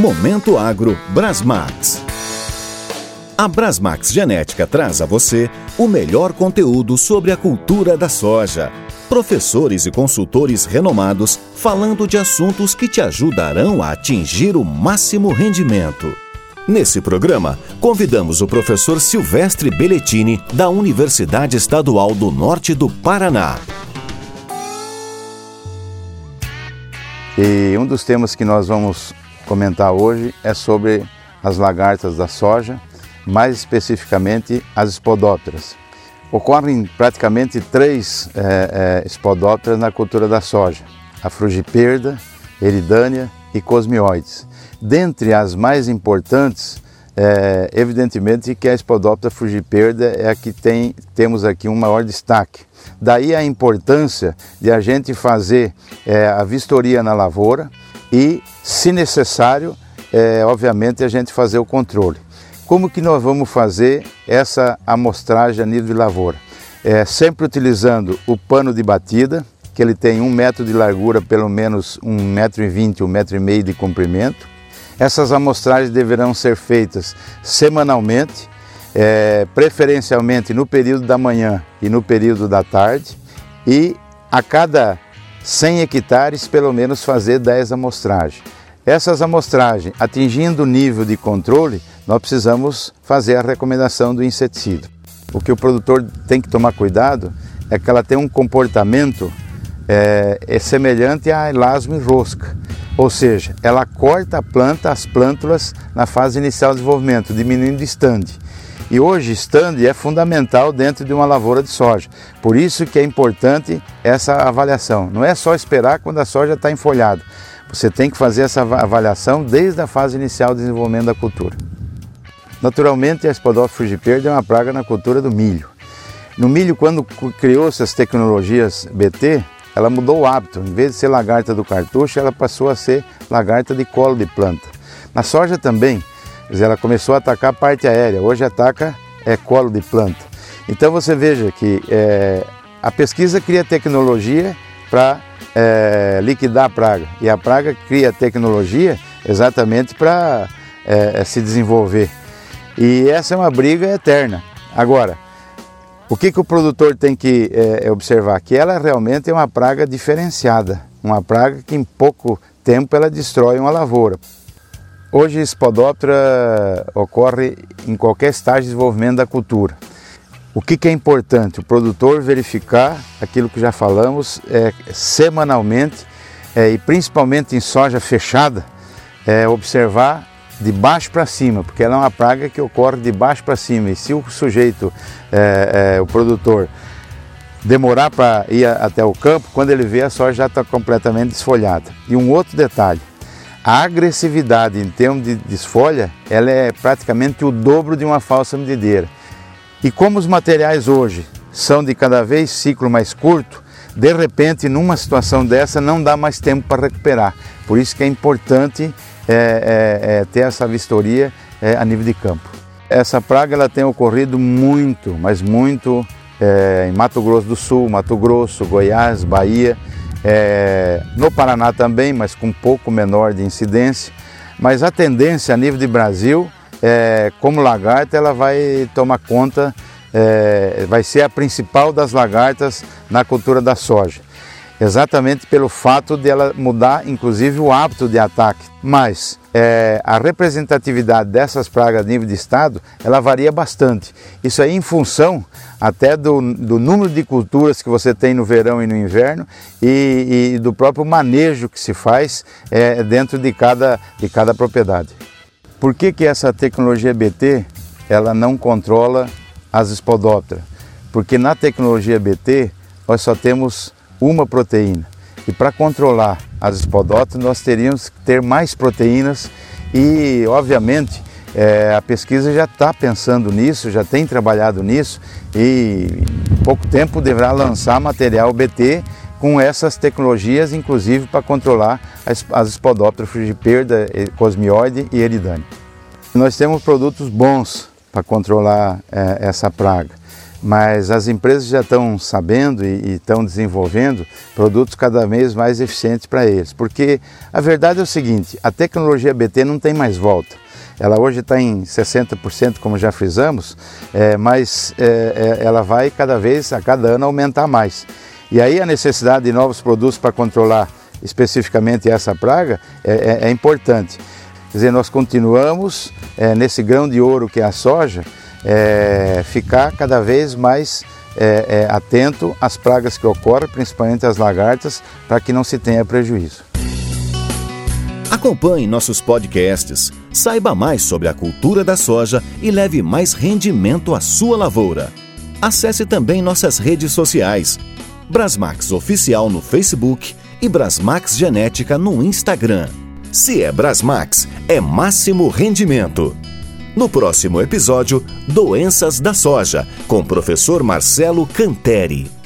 Momento Agro Brasmax. A Brasmax Genética traz a você o melhor conteúdo sobre a cultura da soja. Professores e consultores renomados falando de assuntos que te ajudarão a atingir o máximo rendimento. Nesse programa, convidamos o professor Silvestre Belletini, da Universidade Estadual do Norte do Paraná. E um dos temas que nós vamos comentar hoje é sobre as lagartas da soja, mais especificamente as espodópteras. Ocorrem praticamente três é, é, espodópteras na cultura da soja: a frugiperda, eridânia e cosmioides. Dentre as mais importantes, é, evidentemente que a espodóptera frugiperda é a que tem, temos aqui um maior destaque. Daí a importância de a gente fazer é, a vistoria na lavoura, e, se necessário, é, obviamente, a gente fazer o controle. Como que nós vamos fazer essa amostragem a nível de lavoura? É, sempre utilizando o pano de batida, que ele tem um metro de largura, pelo menos um metro e vinte, um metro e meio de comprimento. Essas amostragens deverão ser feitas semanalmente, é, preferencialmente no período da manhã e no período da tarde, e a cada 100 hectares, pelo menos fazer 10 amostragens. Essas amostragens, atingindo o nível de controle, nós precisamos fazer a recomendação do inseticida. O que o produtor tem que tomar cuidado é que ela tem um comportamento é, é semelhante a elasmo e rosca, ou seja, ela corta a planta, as plântulas na fase inicial de desenvolvimento, diminuindo o estande. E hoje stand é fundamental dentro de uma lavoura de soja. Por isso que é importante essa avaliação. Não é só esperar quando a soja está enfolhada. Você tem que fazer essa avaliação desde a fase inicial de desenvolvimento da cultura. Naturalmente, a Spodophylla frugiperde é uma praga na cultura do milho. No milho, quando criou-se as tecnologias BT, ela mudou o hábito. Em vez de ser lagarta do cartucho, ela passou a ser lagarta de colo de planta. Na soja também, ela começou a atacar a parte aérea, hoje ataca é, colo de planta. Então você veja que é, a pesquisa cria tecnologia para é, liquidar a praga e a praga cria tecnologia exatamente para é, é, se desenvolver. E essa é uma briga eterna. Agora, o que, que o produtor tem que é, é, observar? Que ela realmente é uma praga diferenciada, uma praga que em pouco tempo ela destrói uma lavoura. Hoje, Spodoptera ocorre em qualquer estágio de desenvolvimento da cultura. O que, que, é importante? O produtor verificar aquilo que já falamos é, semanalmente é, e principalmente em soja fechada, é, observar de baixo para cima, porque ela é uma praga que ocorre de baixo para cima. E se o sujeito, é, é, o produtor, demorar para ir até o campo, quando ele vê a soja já está completamente desfolhada. E um outro detalhe, a agressividade em termos de desfolha, ela é praticamente o dobro de uma falsa medideira. E como os materiais hoje são de cada vez ciclo mais curto, de repente, numa situação dessa, não dá mais tempo para recuperar. Por isso que é importante é, é, é, ter essa vistoria é, a nível de campo. Essa praga ela tem ocorrido muito, mas muito é, em Mato Grosso do Sul, Mato Grosso, Goiás, Bahia é, no Paraná também, mas com um pouco menor de incidência. Mas a tendência a nível de Brasil, é, como lagarta, ela vai tomar conta, é, vai ser a principal das lagartas na cultura da soja exatamente pelo fato de ela mudar, inclusive, o hábito de ataque. Mas é, a representatividade dessas pragas a nível de estado, ela varia bastante. Isso aí em função até do, do número de culturas que você tem no verão e no inverno e, e do próprio manejo que se faz é, dentro de cada, de cada propriedade. Por que, que essa tecnologia BT ela não controla as espodópteras? Porque na tecnologia BT nós só temos uma proteína. E para controlar as espodófitas nós teríamos que ter mais proteínas e, obviamente, é, a pesquisa já está pensando nisso, já tem trabalhado nisso e em pouco tempo deverá lançar material BT com essas tecnologias, inclusive para controlar as, as espodópteras frugiperda, cosmioide e eridane. Nós temos produtos bons para controlar é, essa praga. Mas as empresas já estão sabendo e, estão desenvolvendo produtos cada vez mais eficientes para eles. Porque a verdade é o seguinte: a tecnologia BT não tem mais volta. Ela hoje está em 60%, como já frisamos, é, mas é, é, ela vai cada vez, a cada ano, aumentar mais. E aí a necessidade de novos produtos para controlar especificamente essa praga é, é, é importante. Quer dizer, nós continuamos é, nesse grão de ouro que é a soja, é, ficar cada vez mais é, é, atento às pragas que ocorrem, principalmente as lagartas, para que não se tenha prejuízo. Acompanhe nossos podcasts, saiba mais sobre a cultura da soja e leve mais rendimento à sua lavoura. Acesse também nossas redes sociais, Brasmax Oficial no Facebook e Brasmax Genética no Instagram. Se é Brasmax, é máximo rendimento. No próximo episódio, Doenças da Soja, com o professor Marcelo Canteri.